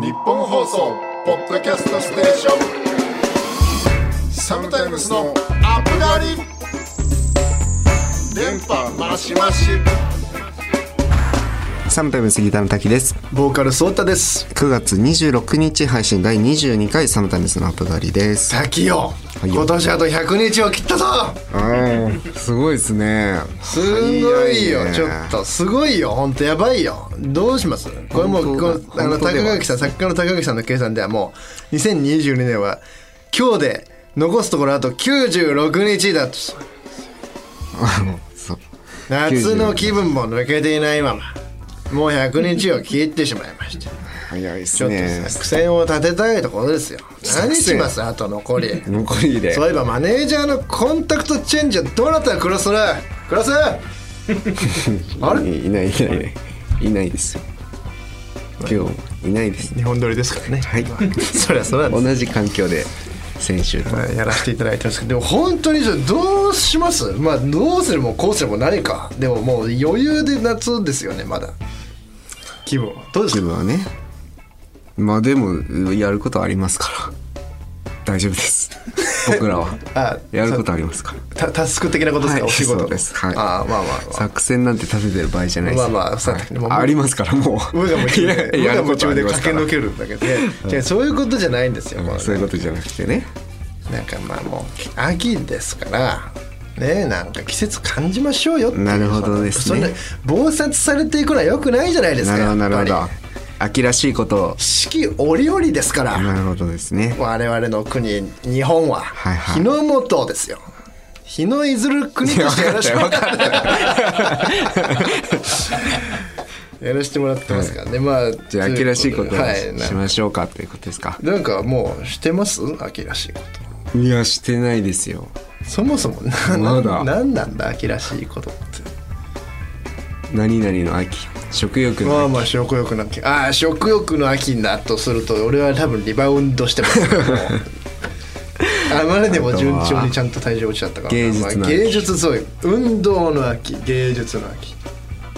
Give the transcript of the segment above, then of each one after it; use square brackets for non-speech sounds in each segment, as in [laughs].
日本放送ポッドキャストステーション。サムタイムスのアップガリ電波マシマシサムタイムスギターの滝です。ボーカルソータです。9月26日配信第22回サムタイムスのアップガリです。滝よい今年あと100日を切ったぞ。すごいですね。すごいよ。早ね。ちょっとすごいよ。本当やばいよ。どうします？これもうこのあの高垣さん作家の高垣さんの計算ではもう2022年は今日で残すところあと96日だと。[laughs] 夏の気分も抜けていないままもう100日を切ってしまいました早いですちょっとね作戦を立てたいところですよ。何します？あと残り残りで。そういえばマネージャーのコンタクトチェンジはどうなった？らクロスラクロスあれ？いないいないいない。いないですよ。今日いないですね。日本撮りですからね。はい。[laughs] そりゃそうなんです。同じ環境で先週やらせていただいてますけど。でも本当にじゃあどうします？まあどうするもこうするも何か。でももう余裕で夏ですよねまだ気分はどうですか自分はね。まあでもやることありますから。大丈夫です。[laughs] 僕らは。あやることありますから。タタスク的なことですか、はいお仕事。です。はい。ああまあまあまあ。作戦なんて立ててる場合じゃないです。まあまあそうはい。もうありますからもう。無我夢中で夢中で駆け抜けるんだけどね違うそういうことじゃないんですよ、これそういうことじゃなくてね。なんかまあもう秋ですからねなんか季節感じましょうよなるほどですね。そんな暴殺されていくのはよくないじゃないですかなるほど秋らしいことを。四季折々ですから。なるほどですね。我々の国日本は。はいはい。日の元ですよ。日のいずる国としてやらせてもらってやらせてもらってますからね、まあじゃあ秋らしいことをしましょうかっていうことですかなんかもうしてます？秋らしいこといやしてないですよ。そもそもなまだ。何なんだ秋らしいことって。何々の秋。食欲のまあまあ食欲の秋。ああ食欲の秋だとすると俺は多分リバウンドしてます [laughs] あまりでも順調にちゃんと体重落ちちゃったから芸術の秋。まあ芸術そういう運動の秋芸術の秋。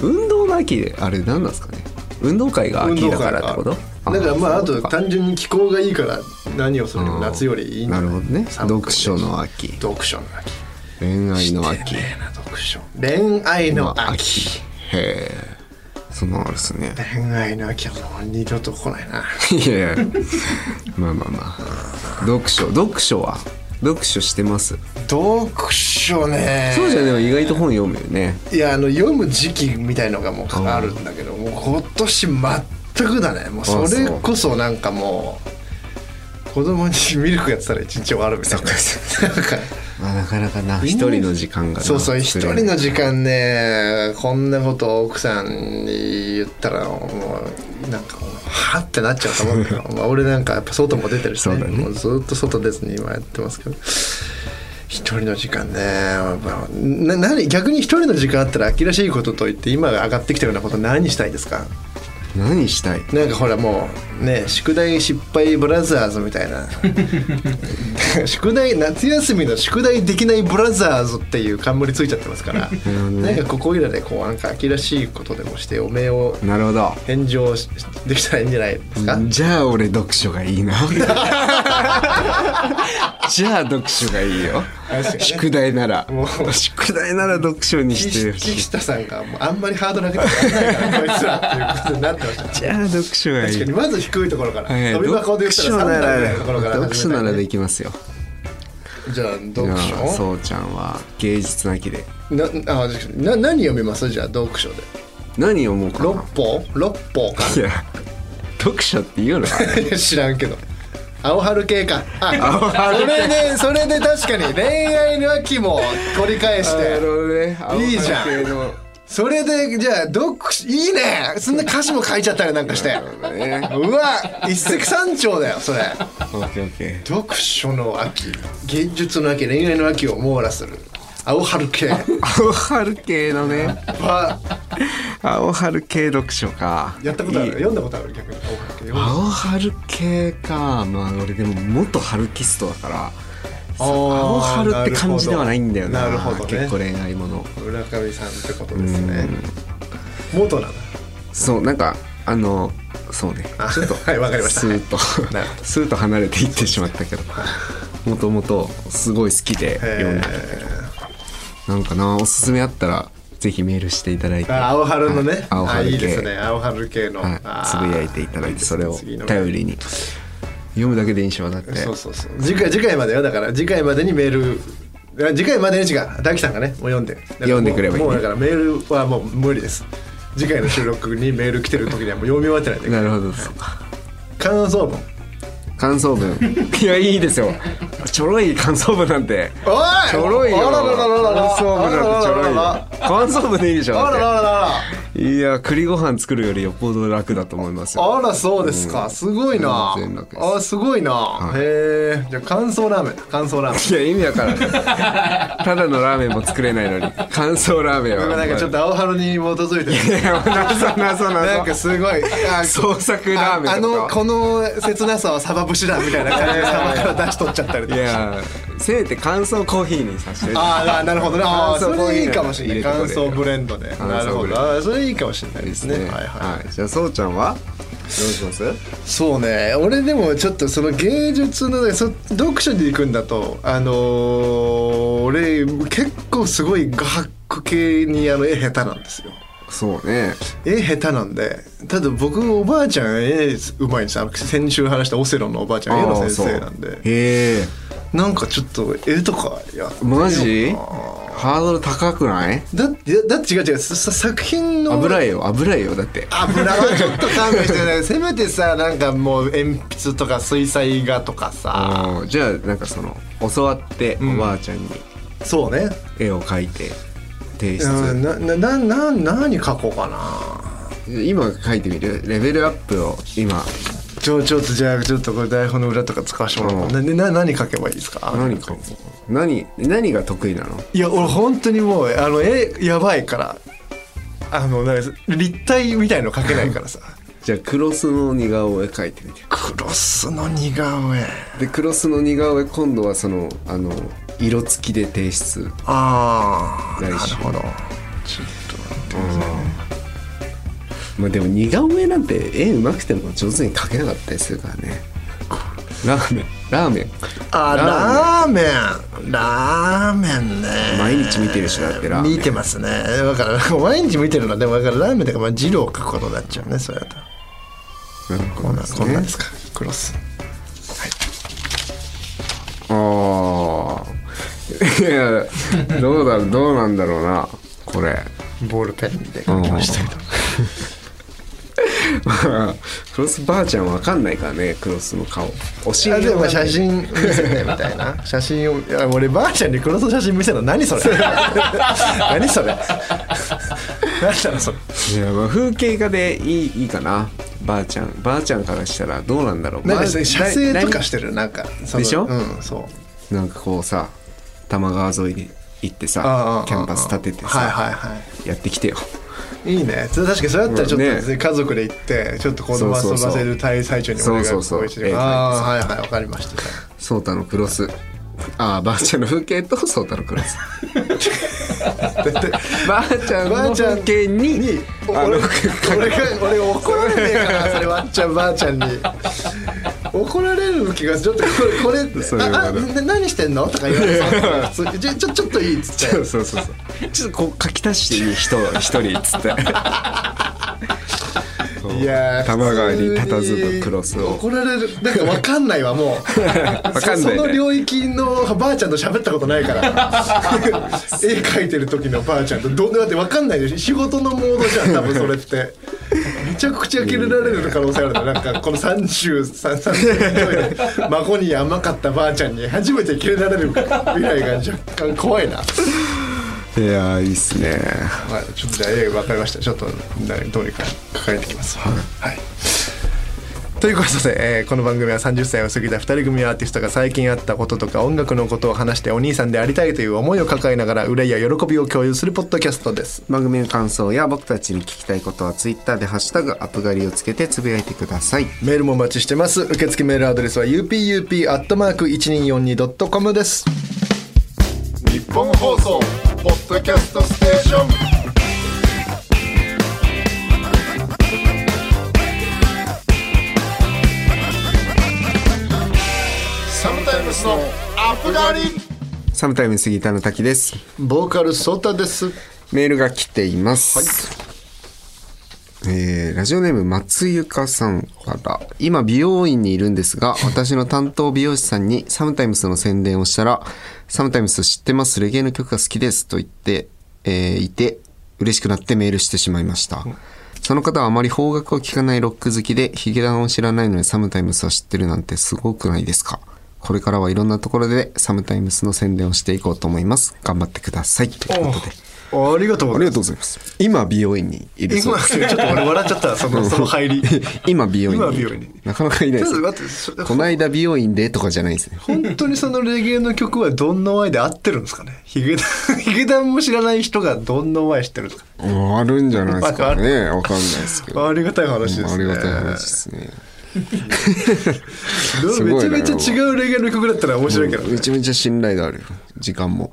運動の秋であれ何なんですかね。運動会が秋だからってこと？だからまああと単純に気候がいいから何をするにもうん夏よりいいんじゃなるほどね。読書の秋。読書の秋。恋愛の秋。読書。恋愛の秋。へえ。そのあるっすね。恋愛の秋はもう二度と来ないな。いやいや。まあまあまあ。読書。読書は？読書してます？読書ね。そうじゃでも意外と本読むよね。いやあの読む時期みたいのがもうあるんだけどもう今年全くだね。もうそれこそなんかもう子供にミルクやってたら一日終わるみたいな。なんか。まあなかなかな。一人の時間がな。そうそう一人の時間ねこんなことを奥さんに言ったらもうなんかはってなっちゃうと思うけど。[laughs] まあ俺なんかやっぱ外も出てるしね。ね。もうずっと外出ずに今やってますけど。一人の時間ね、まあな何逆に一人の時間あったら秋らしいことと言って今上がってきたようなこと何したいですか？何したい？なんかほらもうね宿題失敗ブラザーズみたいな。[laughs] 宿題夏休みの宿題できないブラザーズっていう冠ついちゃってますから、なんかここいらでこうなんか秋らしいことでもしておめえをなるほど。返上しできたらいいんじゃないですか、じゃあ俺読書がいいな [laughs] じゃあ読書がいいよ。ね。宿題なら。もう。宿題なら読書にして岸田さんがもうあんまりハードル上げてないからこいつらっていうことになってましたじゃあ読書がいい。確かにまず低いところから、はい飛び箱で言ったら3段ぐらいのところから読書ならでききますよ。じゃあ読書？そうちゃんは芸術の秋で。なあな何読みます？じゃあ読書で。何読もうか六な歩？六歩かいや読書って言うの [laughs] 知らんけど青春系か。あ青春系。それでそれで確かに恋愛の秋も取り返して。ね。いいじゃん。それでじゃあ読書いいね。そんな歌詞も書いちゃったりなんかして。ねうわ一石三鳥だよそれ。読書の秋。芸術の秋恋愛の秋を網羅する。青春系。[laughs] 青春系のね。は [laughs] 青春系読書か。やったことある？読んだことある？逆に。青春系か。まあ俺でも元春キストだから。青春って感じではないんだよな。なるほどね。結構恋愛もの。村上さんってことですね。元なんだそうなんかあのそうね。あちょっとはいわかりました。スーッとスーッと離れていってしまったけど。もともとすごい好きで読んでたけど。なんかなおすすめあったらぜひメールしていただいて。あ青春のね、はい。青春系。あいいですね。青春系の、つぶやいていただいてそれを頼りに。読むだけで印象だって。そうそうそう。次回次回までよ。だから次回までにメール。次回までに違う。大樹さんがねもう読んで。読んでくればいいね。もうだからメールはもう無理です。次回の収録にメール来てる時にはもう読み終わってないなるほど。そうか。感想文。感想文。[laughs] いやいいですよ。ちょろい感想文なんて。おい！ちょろいよ。感想文なんてちょろいあららららよ感想文でいいでしょあららら。いや栗ご飯作るよりよっぽど楽だと思いますよ。あらそうですか、すごいな。あすごいな、い。へえ。じゃあ乾燥ラーメン。だ乾燥ラーメン。いや意味わからない。[laughs] ただのラーメンも作れないのに乾燥ラーメンは。なんかちょっと青春に基づいてる。いや謎謎なんか謎すごいあ [laughs] 創作ラーメンあのこの切なさはサバ節だみたいな感じでサバから出し取っちゃったりとか。いやせめて乾燥コーヒーにさせて。ああなるほどね。ああそれいいかもしれない。乾燥ブレンドでなるほど。あーそれいいかもしれないですね。はいはい。はい。じゃあそうちゃんは？どうします？そうね。俺でもちょっとその芸術のねそ読書で行くんだとあのー俺結構すごい画伯系にあの絵下手なんですよ。そうね。絵下手なんでただ僕おばあちゃん絵うまいんです先週話したオセロのおばあちゃん絵の先生なんで。へえなんかちょっと絵とかやマジ？ハードル高くない？だってだって違う違う。さ作品の油絵よ。油絵よだって。油？は [laughs] ちょっと勘弁してねせめてさなんかもう鉛筆とか水彩画とかさ。じゃあなんかその教わっておばあちゃんにそうね。絵を描いて提うん。出なななな何書こうかな。今描いてみる？レベルアップを今ちょちょっとじゃあちょっとこれ台本の裏とか使わせてもらおう。かな何書けばいいですか？何描こう？何何が得意なの？いや俺本当にもうあの絵やばいから。あのなんか立体みたいの描けないからさ。[laughs] じゃあクロスの似顔絵描いてみて。クロスの似顔絵。でクロスの似顔絵今度はそのあの色付きで提出。ああなるほど。ちょっと待ってください。ねまあでも似顔絵なんて絵上手くても上手に描けなかったりするからね。ラーメン。ラーメン。あラーメン。ラーメン。ね。毎日見てる人だってラーメン。見てますね。だから毎日見てるのはでもだからラーメンとかまあ汁を書くことになっちゃうねそれだと。こんなこんなんですか。クロス。ああいやどうだどうなんだろうなこれ。ボールペンで書きましたけどクロスばあちゃんわかんないからねクロスの顔。お尻あでもまあ写真真見せてみたいな。[laughs] 写真をいや俺ばあちゃんにクロスの写真見せるの何それ？[laughs] 何それ？何だろそれ？いやまあ風景画でいいいいかな。ばあちゃん。ばあちゃんからしたらどうなんだろう。なんか写生とかなしてるなんかでしょうんそうなんかこうさ多摩川沿いに行ってああああさキャンパス立ててさ、はいはいはやってきてよいいいね確かにそれだったらちょっと、うんね。家族で行ってちょっと子供遊ばせる最最中に俺がそうそうそう。ああはいはいわかりました。ソータのクロス。ああばあちゃんの風景とソータのクロス。ばあちゃんのばあちゃん風景に俺俺が俺が怒られねえかなそれわっちゃんばあちゃんに怒られる気がちょっとこれ [laughs] これそういうあ何してんの？とか言われそうちょちょちょっといいっつって。そうそうそう。ちょっとこう書き足していい人一人っつっていやー多摩川に佇むクロスを。怒られる。なんかわかんないわもう。[laughs] わかんないね。そその領域のばあちゃんと喋ったことないから。[laughs] 絵描いてる時のばあちゃんとどうだってわかんないでしょ。仕事のモードじゃん多分それって。めちゃくちゃキレられる可能性あるななんかこの30 30で孫に甘かったばあちゃんに初めてキレられる未来が若干怖いな、いやーいいっすね。はい、ちょっとじゃあ絵分かりました。ちょっとなどうにか抱えてきます。はい。ということで、えーこの番組は30歳を過ぎた2人組アーティストが最近あったこととか音楽のことを話してお兄さんでありたいという思いを抱えながら憂いや喜びを共有するポッドキャストです。番組の感想や僕たちに聞きたいことはツイッターで「ハッシュタグアップガリ」をつけてつぶやいてください。メールもお待ちしてます。受付メールアドレスは upup.1242.com です日本放送ポッドキャストステーション。サムタイムスのアップガリサムタイム杉田の滝です。ボーカルソータです。メールが来ています、はい。えーラジオネーム松ゆかさんから。今美容院にいるんですが私の担当美容師さんにサムタイムスの宣伝をしたらサムタイムス知ってますレゲエの曲が好きですと言って、えーいて嬉しくなってメールしてしまいました、その方はあまり方角を聞かないロック好きでヒゲダンを知らないのにサムタイムスは知ってるなんてすごくないですか。これからはいろんなところでサムタイムスの宣伝をしていこうと思います。頑張ってください。ということで。ありがとうございますありがとうございます。今美容院にいるそう今です。ちょっと俺笑っちゃったそのその入り [laughs] 今美容院に今美容院になかなかいないです待ってそこの間美容院でとかじゃないですね。本当にそのレゲエの曲はどんなワイで合ってるんですかね？ヒゲダン [laughs] ヒゲダンも知らない人がどんなワイ知ってるんですか？あるんじゃないですかね。わかんないですけど。ありがたい話ですねありがたい話ですね。[laughs] すめちゃめちゃ違うレゲエの曲だったら面白いけどねめちゃめちゃ信頼度あるよ。時間も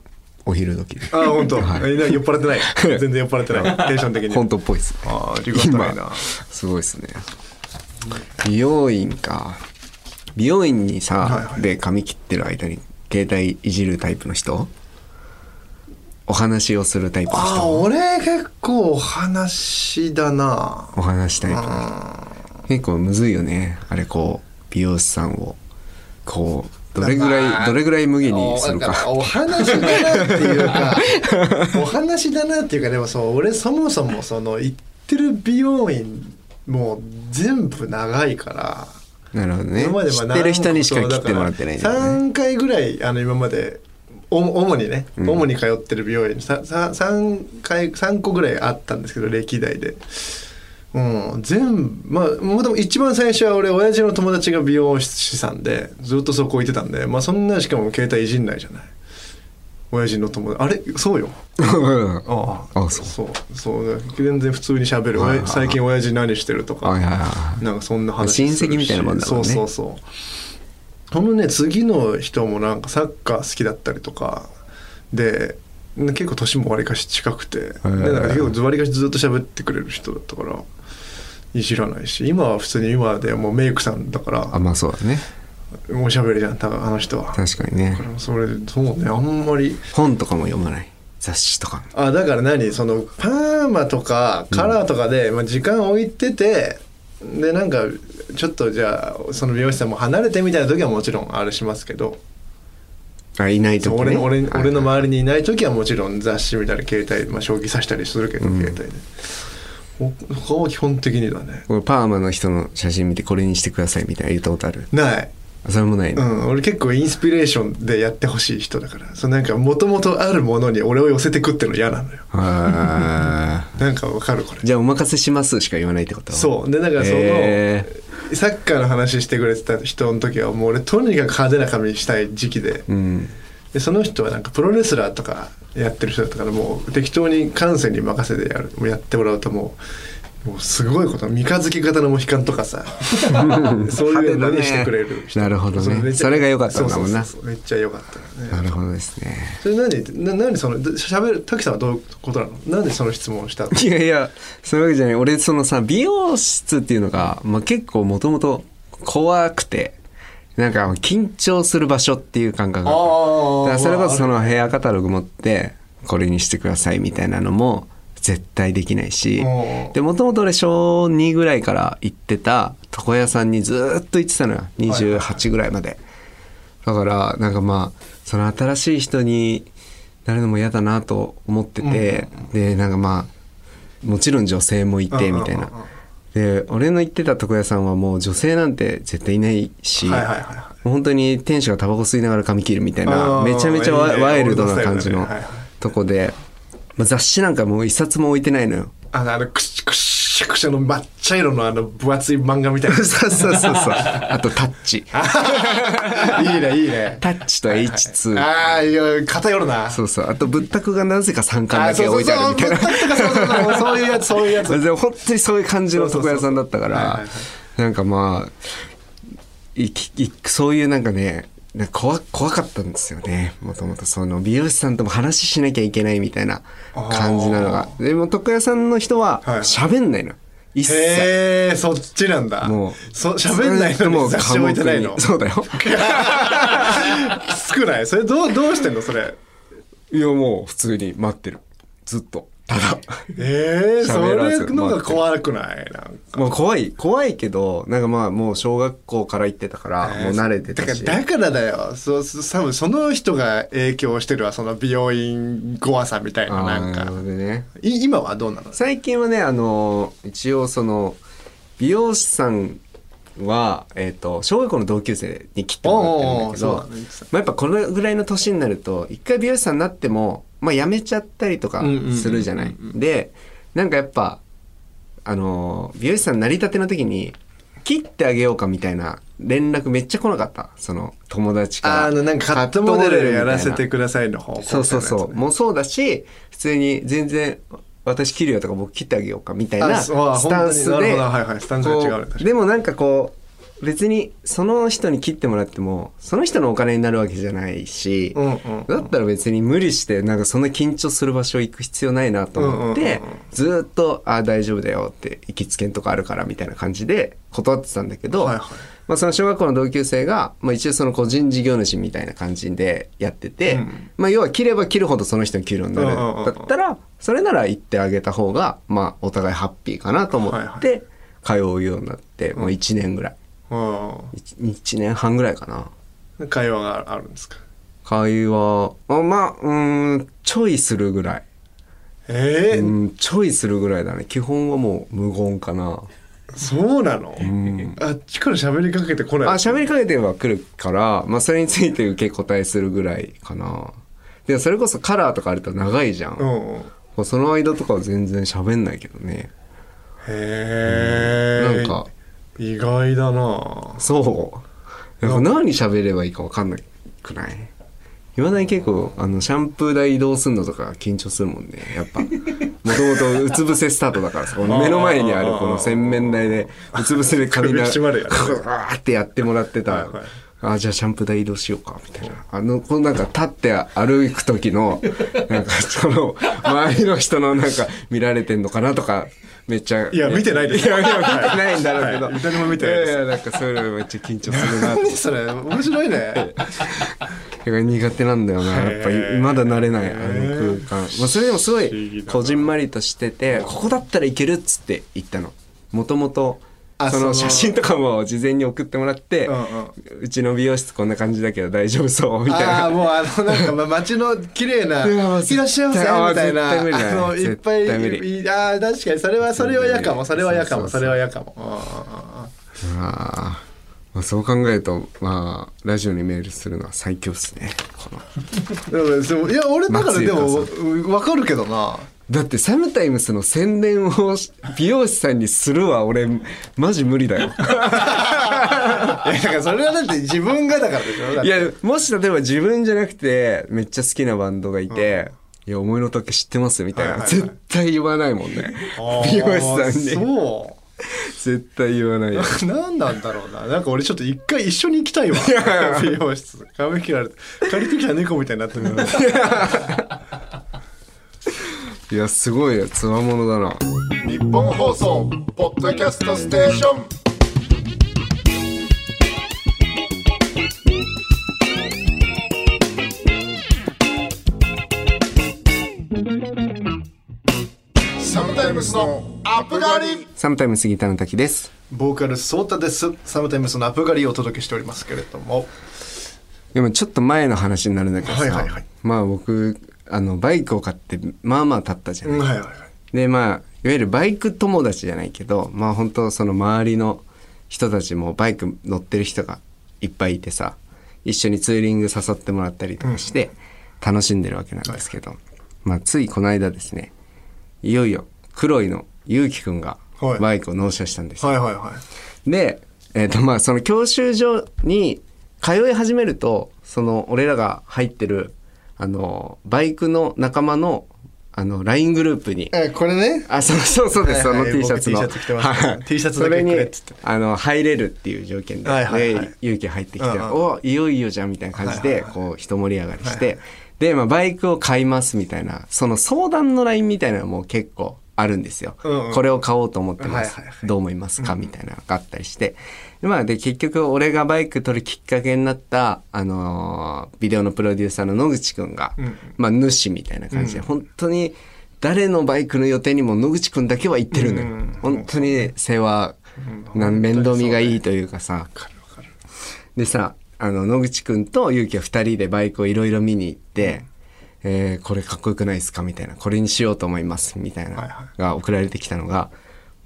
お昼時。で。あ本当、みんな酔っ払ってない？[laughs] 全然酔っ払ってない。テンション的に。本当っぽいですね。あありがたいな。[laughs] 今すごいですね。美容院か。美容院にさ、はいはい。で髪切ってる間に携帯いじるタイプの人？お話をするタイプのああ人俺結構お話だな。お話タイプ結構むずいよね。あれこう美容師さんをこうどれぐらい、まあどれぐらい無限にするか。お話だなっていうかお話だなっていうかでもそう俺そもそもその行ってる美容院もう全部長いからなるほどね。今までまあ知ってる人にしか切ってもらってないね。3回ぐらいあの今までお主にね、主に通ってる美容院にささ3回3個ぐらいあったんですけど歴代で。うん、全部まあもとも一番最初は俺親父の友達が美容師さんでずっとそこ行ってたんでまあそんなしかも携帯いじんないじゃない？親父の友達。あれ？そうよ。ああ。あそう。そう。そう。全然普通に喋る、はいはいはい。最近親父何してるとか、はいはいはい。なんかそんな話親戚みたいなもんだもんね。そうそうそう。このね次の人もなんかサッカー好きだったりとか。で結構年もわりかし近くて、でなんか結構わりかしずっと喋ってくれる人だったからいじらないし今は普通に今でもうメイクさんだからあまあそうだね。もう喋りじゃん多分あの人は。確かにね。だからそれそうねあんまり。本とかも読まない？雑誌とか。あだから何？そのパーマとかカラーとかで、まあ、時間置いててでなんかちょっとじゃあその美容師さんも離れてみたいな時はもちろんあれしますけど、あいない時ね。俺の俺はい俺の周りにいない時はもちろん雑誌見たり携帯、まあ、将棋指したりするけど、携帯で。ほ他は基本的にだね。俺パーマの人の写真見てこれにしてくださいみたいな言ったことある？ない。あそれもないの、うん、俺結構インスピレーションでやってほしい人だから。そのなんかもともとあるものに俺を寄せてくっての嫌なのよ。あ [laughs] なんかわかるこれ。ーじゃあお任せしますしか言わないってこと？そう。でだからその、へサッカーの話してくれてた人の時はもう俺とにかく派手な髪したい時期で。うんでその人はなんかプロレスラーとかやってる人だったからもう適当に感性に任せてやるやってもらうともうもうすごいこと三日月型のモヒカンとかさ。[laughs] そういうのにしてくれる人。なるほどね。それが良かったんだもんな。めっちゃ良かったよね。なるほどですね。それ何な何その喋る滝さんはどういうことなの？なんでその質問をしたの？いやいやそういうわけじゃない。俺そのさ美容室っていうのが、まあ、結構もともと怖くてなんか緊張する場所っていう感覚があそれこそそののヘアカタログ持ってこれにしてくださいみたいなのも絶対できないし。でもともと俺小2ぐらいから行ってた床屋さんにずーっと行ってたのよ。28ぐらいまで。だからなんかまあその新しい人になるのも嫌だなと思っててでなんかまあもちろん女性もいてみたいなで俺の行ってた床屋さんはもう女性なんて絶対いないし、はいはいはい本当に店主がタバコ吸いながら髪切るみたいあなーめちゃめちゃワイルドな感じのとこで、まあ、雑誌なんかもう一冊も置いてないのよ。あのあのくしくしゃくしゃの抹茶色のあの分厚い漫画みたいなそうそうそうそう。あとタッチ。[laughs] いいねいいねタッチと H2。ああいや偏るなそうそう。あと仏卓がなぜか3巻あだけ置いてあるみたいな。そういうやつ [laughs] そういうやつでも本当にそういう感じの床屋さんだったからなんかまあいきいそういうなんかねな怖怖かったんですよね。もともと。その美容師さんとも話しなきゃいけないみたいな感じなのが。でも床屋さんの人ははい。喋んないの、一切。へえそっちなんだ。もうそ喋んないのもうに雑誌置いてないの？そうだよ。[laughs] きつくない？それどうどうしてんのそれ？いやもう普通に待ってる。ずっとただ。[laughs] ええそ喋らず。れのが怖くない？なんか。もう怖い怖いけどなんかまあもう小学校から行ってたからもう慣れてたし。だからだからだよ。そう多分その人が影響してるわその美容院怖さみたいななんか。なるほどね。い今はどうなの？最近はねあの一応その美容師さんは、えー、と小学校の同級生に切ってもらってるんだけどまあ、やっぱこのぐらいの年になると一回美容師さんになっても、まあ、辞めちゃったりとかするじゃない？でなんかやっぱあの美容師さんになりたての時に切ってあげようかみたいな連絡めっちゃ来なかった？その友達から。ああのなんかカットモデルやらせてくくださいの方向そうそうそう。もうそうだし、普通に全然、私切るよとか僕切ってあげようかみたいなスタンスで、はいはい。スタンスが違う。でもなんかこう、別にその人に切ってもらっても、その人のお金になるわけじゃないし、うんうんだったら別に無理して、なんかそんな緊張する場所行く必要ないなと思ってうんうんうん。うん、ずーっと、ああ、大丈夫だよって、行きつけんとかあるからみたいな感じで断ってたんだけど、はいはいまあ、その小学校の同級生が、まあ、一応その個人事業主みたいな感じでやってて、うん。まあ、要は切れば切るほどその人に給料になる。だったらそれなら行ってあげた方が、まあ、お互いハッピーかなと思って通うようになって、もう1年ぐらい。うん 1, 年半ぐらいかな。会話があるんですか？会話あまあうーんちょいするぐらい、ええうんちょいするぐらいだね。基本はもう無言かなそうなの、ん。あっちから喋りかけてこない？あ喋りかけては来るから、まあ、それについて受け答えするぐらいかな。でもそれこそカラーとかあると長いじゃん、うんうん。もうその間とかは全然喋んないけどね。へえ。なんか。意外だな。そう。何喋ればいいか分かんないくない？いまだに結構あのシャンプー台移動するのとか緊張するもんね。やっぱ。もともとうつ伏せスタートだからさ。目の前にあるこの洗面台でうつ伏せで髪首な絞まるやつ。こうわーってやってもらってた、はいはいあじゃあシャンプー台移動しようかみたいな。あのこうなんか立って歩く時のなんかその周りの人のなんか見られてんのかなとかめっちゃいや見てないです。いやいや見てないんだろうけど、はい。誰も見てないです。やいやなんかそういうのめっちゃ緊張するなって何それ？面白いね [laughs] 苦手なんだよな。やっぱりまだ慣れないあの空間、まあ、それでもすごいこじんまりとしててここだったらいけるっつって言ったの。もともとあその写真とかも事前に送ってもらって、ううん。ちの美容室こんな感じだけど大丈夫そう？みたいな。ああもうあのなんかまあ街の綺麗な「[laughs] いらっしゃいませ」みたいなあのいっぱいあー確かにそれはそれは嫌かもそれは嫌かもそれは嫌かも。あーまあ、そう考えるとまあラジオにメールするのは最強っすね。いや俺だからでも松分かるけどな。だってサムタイムスの宣伝を美容師さんにするわ俺マジ無理だよ。いやだからそれはだって自分がだからでしょ。いやもし例えば自分じゃなくてめっちゃ好きなバンドがいて「いや思いの丈知ってます」みたいな、はいはいはい絶対言わないもんね。美容師さんに。そ [laughs] 絶対言わない [laughs] 何なんだろうな。なんか俺ちょっと一回一緒に行きたいわ。[laughs] 美容室。髪切られて。借りてきた猫みたいになってるいやすごいよ。つわものだな。日本放送ポッドキャストステーション。サムタイムスのアップガリサムタイムスギターの滝です。ボーカルソータです。サムタイムスのアップ狩りをお届けしておりますけれども。でもちょっと前の話になるんだけどさ、はいはいはい。まあ僕あのバイクを買ってまあまあ経ったじゃない、はいはいはい。でまあいわゆるバイク友達じゃないけどまあ本当その周りの人たちもバイク乗ってる人がいっぱいいてさ一緒にツーリング誘ってもらったりとかして楽しんでるわけなんですけど、まあついこの間ですねいよいよ黒いのゆうきくんがはい。バイクを納車したんです。よはいはいはい。で、えっ、とまあその教習所に通い始めると、その俺らが入ってる、あの、バイクの仲間の、あの、LINE グループに、えこれね。あ、そうそうそうです、はいはいその T シャツの。僕 T シャツ着てます T シャツだけくれっあの、入れるっていう条件で、はいはいはい。で、勇気入ってきて、うんうん。お、いよいよじゃんみたいな感じで、はいはいはい。こう、一盛り上がりして、で、まあ、バイクを買いますみたいな、その相談の LINE みたいなのも結構あるんですよ、うんうん。これを買おうと思ってます、はいはいはい。どう思いますか？みたいなのがあったりして。で,、まあ、で結局俺がバイク取るきっかけになった、あのービデオのプロデューサーの野口くんが、うんまあ、主みたいな感じで、本当に誰のバイクの予定にも野口くんだけは行ってるのよ、うん本当に世話、なん。面倒見がいいというかさ、でさあの野口くんと勇気は2人でバイクをいろいろ見に行って、えーこれかっこよくないですか？みたいな。これにしようと思います。みたいな。が送られてきたのが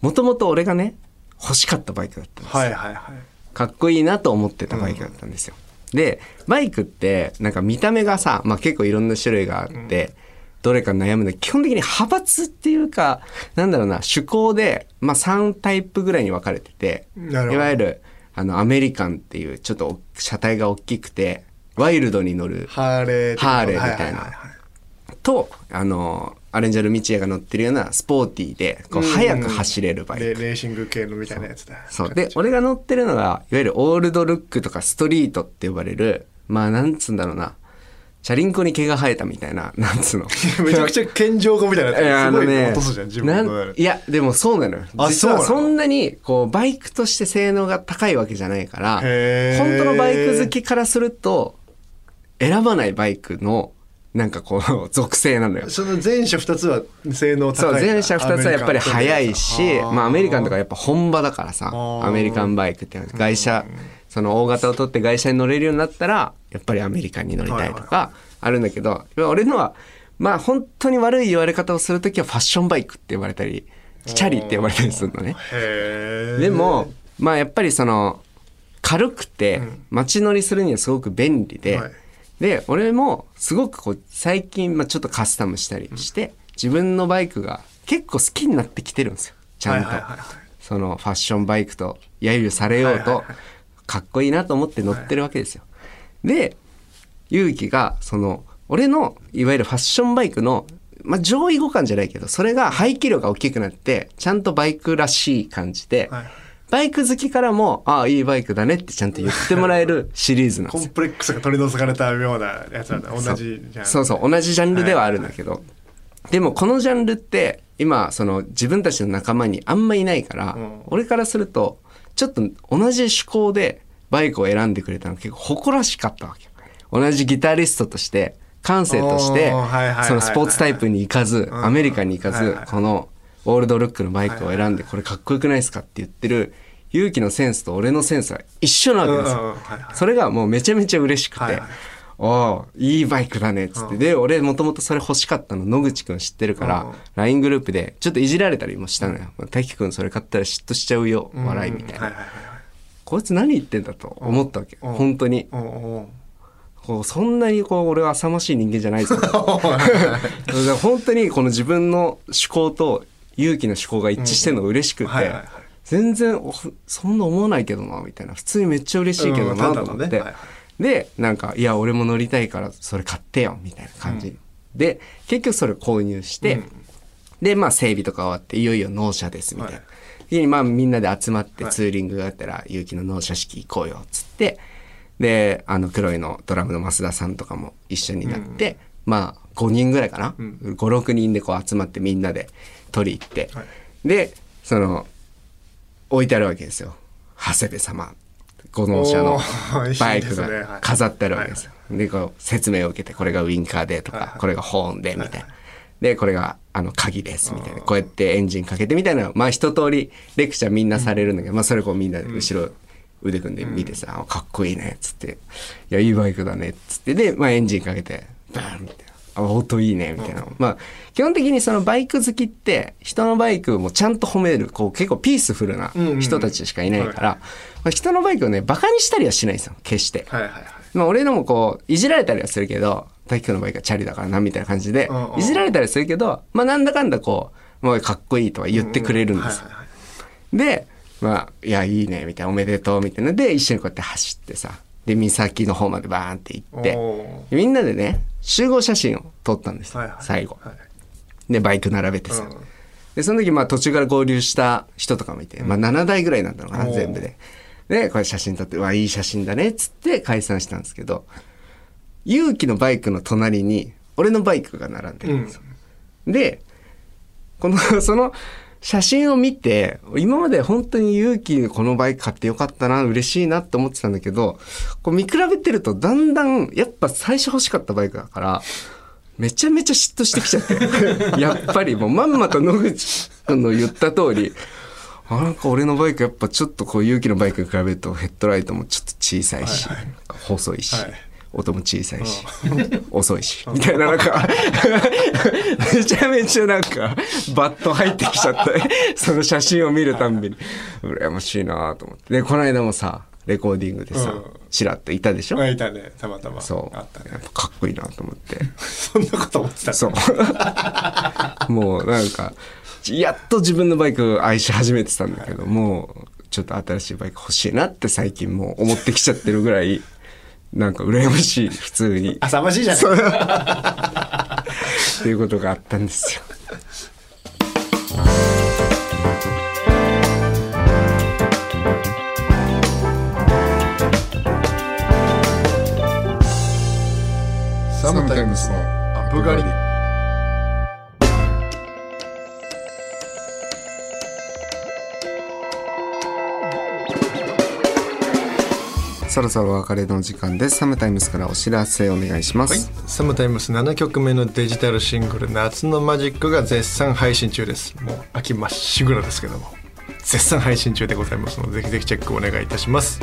もともと俺がね欲しかったバイクだったんですよ、はいはいはい。かっこいいなと思ってたバイクだったんですよ、でバイクってなんか見た目がさ、まあ、結構いろんな種類があって、どれか悩むの基本的に派閥っていうかなんだろうな趣向で、まあ、3タイプぐらいに分かれてていわゆるあのアメリカンっていうちょっと車体が大きくてワイルドに乗るハーレーハーレーみたいな。とあのアレンジャル・ミチエが乗ってるようなスポーティーでこう速く走れるバイク。レレーシング系のみたいなやつだ。そう。で、俺が乗ってるのが、いわゆるオールドルックとかストリートって呼ばれる、まあ、なんつうんだろうな。チャリンコに毛が生えたみたいな、[laughs] なんつうの。[laughs] めちゃくちゃ健常語みたいなやつ。[laughs] いやあすごい落とすじゃん自分なのんいや、でもそうなのよ。あ実はそんなに、こう、バイクとして性能が高いわけじゃないから、本当のバイク好きからすると、選ばないバイクの、なんかこう、[laughs] 属性なのよ。その前者2つは性能そう高い前者2つはやっぱり速いしまあ、アメリカンとかやっぱ本場だからさアメリカンバイクって外車その大型を取って外車に乗れるようになったらやっぱりアメリカンに乗りたいとかあるんだけど俺のはまあ本当に悪い言われ方をする時はファッションバイクって呼ばれたりチャリって呼ばれたりするのね。でもまあやっぱりその軽くて街乗りするにはすごく便利で、はいで俺もすごくこう最近、まあ、ちょっとカスタムしたりして、自分のバイクが結構好きになってきてるんですよ。ちゃんと、はいはいはいはい。そのファッションバイクと揶揄されようとはいはいはい。かっこいいなと思って乗ってるわけですよ。で勇気がその俺のいわゆるファッションバイクの、まあ、上位互換じゃないけどそれが排気量が大きくなってちゃんとバイクらしい感じで、はいバイク好きからもああいいバイクだねってちゃんと言ってもらえるシリーズなんですよ。コンプレックスが取り除かれたようなやつなんだ同じじゃんそうそう同じジャンルではあるんだけど、でもこのジャンルって今その自分たちの仲間にあんまいないから、ん。俺からするとちょっと同じ趣向でバイクを選んでくれたの結構誇らしかったわけ。よ同じギタリストとして感性としておーはいはいはいはい。そのスポーツタイプに行かずんアメリカに行かずはいはいこのオールドルックのバイクを選んでこれかっこよくないですかって言ってる勇気のセンスと俺のセンスは一緒なわけですよ、うんうんうんはいはい。それがもうめちゃめちゃ嬉しくて、はいはい。おおいいバイクだねっつって、で俺もともとそれ欲しかったの野口くん知ってるから、うん LINE グループでちょっといじられたりもしたのよ「滝くんそれ買ったら嫉妬しちゃうよ笑い」みたいな、はいはいはいこいつ何言ってんだと思ったわけ、うん。本当に。こうそんなにこう俺は浅ましい人間じゃないぞ本当にこの自分の思考と勇気の思考が一致してるのが嬉しくて、はいはいはい全然おそんな思わないけどなみたいな。普通にめっちゃ嬉しいけどなうんと思って、でなんか「いや俺も乗りたいからそれ買ってよ」みたいな感じ、で結局それ購入して、でまあ整備とか終わっていよいよ納車ですみたいな、はい。時にまあみんなで集まってはい。ツーリングがあったら勇気の納車式行こうよっつって。であの黒いのドラムの増田さんとかも一緒になって、まあ5人ぐらいかな、56人でこう集まってみんなで取り行って、はい。でその置いてあるわけですよ。長谷部様。ご納車のバイクが飾ってあるわけですよ。でこう説明を受けてこれがウインカーでとか、はいはい。これがホーンでみたいな。でこれがあの鍵ですみたいな。こうやってエンジンかけてみたいな。まあ一通りレクチャーみんなされるんだけど、まあそれこうみんなで後ろ腕組んで見てさ、あかっこいいねっつって「いやいいバイクだね」っつって。で、まあ、エンジンかけてバーンみたいな。あ音いいねみたいな、まあ基本的にそのバイク好きって人のバイクもちゃんと褒めるこう結構ピースフルな人たちしかいないから、まあ、人のバイクをねバカにしたりはしないんですよ決して、はいはいはい。まあ、俺のもこういじられたりはするけど大輝くんのバイクはチャリだからなみたいな感じでうんうん。いじられたりするけどまあなんだかんだこうもうかっこいいとは言ってくれるんですよ。でまあいやいいねみたいなおめでとうみたいな。で一緒にこうやって走ってさで岬の方までバーンって行ってみんなでね集合写真を撮ったんですよ、はいはい。最後。はい。でバイク並べてさ、うん。でその時まあ途中から合流した人とかもいて、まあ7台ぐらいなんだろうな、全部で。でこれ写真撮って「うわいい写真だね」っつって解散したんですけど勇気のバイクの隣に俺のバイクが並んでるんですよ、でこの [laughs] その写真を見て今まで本当に勇気にこのバイク買ってよかったな嬉しいなって思ってたんだけどこう見比べてるとだんだんやっぱ最初欲しかったバイクだからめちゃめちゃ嫉妬してきちゃって [laughs] やっぱりもうまんまと野口君の言った通りあなんか俺のバイクやっぱちょっとこう勇気のバイクに比べるとヘッドライトもちょっと小さいし、細いし、はい音も小さいし、遅いし、みたいななんか、めちゃめちゃなんか、バット入ってきちゃって、その写真を見るたんびに、羨ましいなと思って。で、この間もさ、レコーディングでさうん、ちらっといたでしょ、まあいたねたまたまそう。あったねやっぱかっこいいなと思って。そんなこと思ってたそう。もうなんか、やっと自分のバイク愛し始めてたんだけど、もうちょっと新しいバイク欲しいなって最近もう思ってきちゃってるぐらい、なんか羨ましい、普通に。浅ましいじゃんっていうことがあったんですよ。サムタイムスのアップ狩りそろそろお別れの時間です。サムタイムスからお知らせお願いします。サムタイムス7曲目のデジタルシングル「夏のマジック」が絶賛配信中です。もう秋まっしぐらですけども。絶賛配信中でございますのでぜひぜひチェックお願いいたします。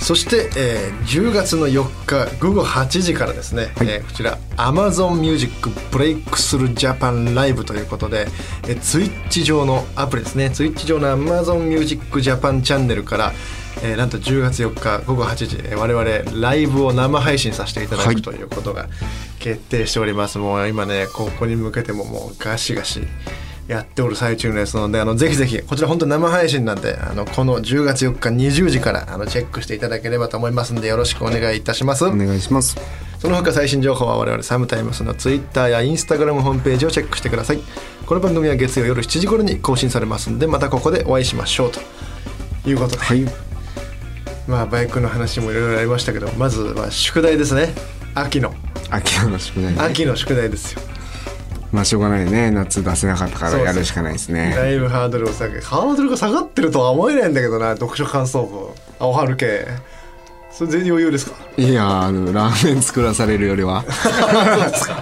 そして、えー10月の4日午後8時からですね、えーこちら Amazon Music Breakthrough Japan Live ということで、えー、ツイッチ上のアプリですね。ツイッチ上の Amazon Music Japan チャンネルから、えーなんと10月4日午後8時、えー我々ライブを生配信させていただはい。くということが決定しております、もう今ねここに向けてももうガシガシやっておる最中ですのであのぜひぜひこちら本当生配信なんであのこの10月4日20時からあのチェックしていただければと思いますのでよろしくお願いいたします。お願いします。その他最新情報は我々サムタイムスの Twitter や Instagram ホームページをチェックしてください。この番組は月曜夜7時頃に更新されますのでまたここでお会いしましょうということで、はい。まあバイクの話もいろいろありましたけどまずは宿題ですね秋の秋の宿題ね。秋の宿題ですよまあしょうがないね。夏出せなかったからやるしかないですね。だいぶハードルを下げハードルが下がってるとは思えないんだけどな読書感想文青春系それ全然余裕ですか？いやーあのラーメン作らされるよりは。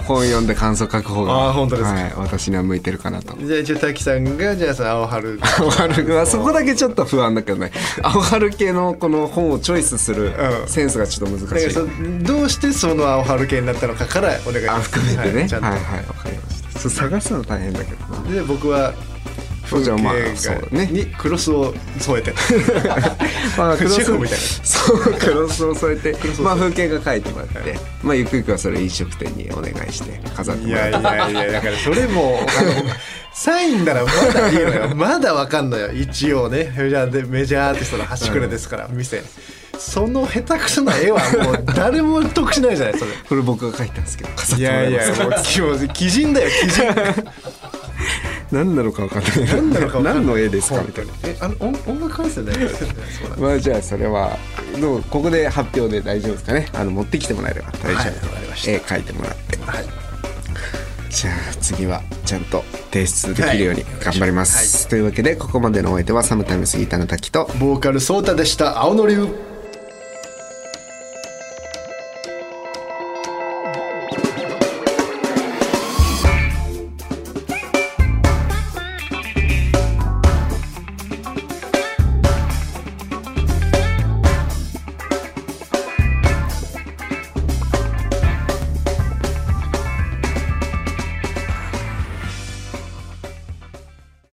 本読んで感想書く方があー本当ですか？はい、私には向いてるかなと。じゃあ一応滝さんがじゃあその青春。青春。はそこだけちょっと不安だけどね。青春系のこの本をチョイスするうん。センスがちょっと難しい、だからそどうしてその青春系になったのかからお願いしあます。含めてね、はいはいはいわかりました。そう探すの大変だけどな。で僕はそうじゃあまあ風景そうだね。にクロスを添えて。[laughs] まあクロスみたいな。そうクロスを添えてまあ風景が描いてもらって、まあゆくゆくはそれ飲食店にお願いして飾っていやいもらって。やいやだからそれもサインならまだいいのよ。[laughs] まだわかんのよ。一応ね。メジャーでメジャーアーティストの端くれですから、店。その下手くそな絵はもう誰も得しないじゃないそれ。[laughs] これ僕が描いたんですけど飾っいてもらやいやいますもうきもう鬼人だよ鬼人何なのか分かんない。何なのかわかんない。何の絵ですか？みたいな。えあの音音楽関係だよそうだまあじゃあそれはどうここで発表で大丈夫ですかね。あの持ってきてもらえれば。大丈夫、はい絵描いてもらって。はい。じゃあ次はちゃんと提出できるように頑張ります、というわけでここまでのお相手はサムタイムスギターの滝と。ボーカルソータでした。青の竜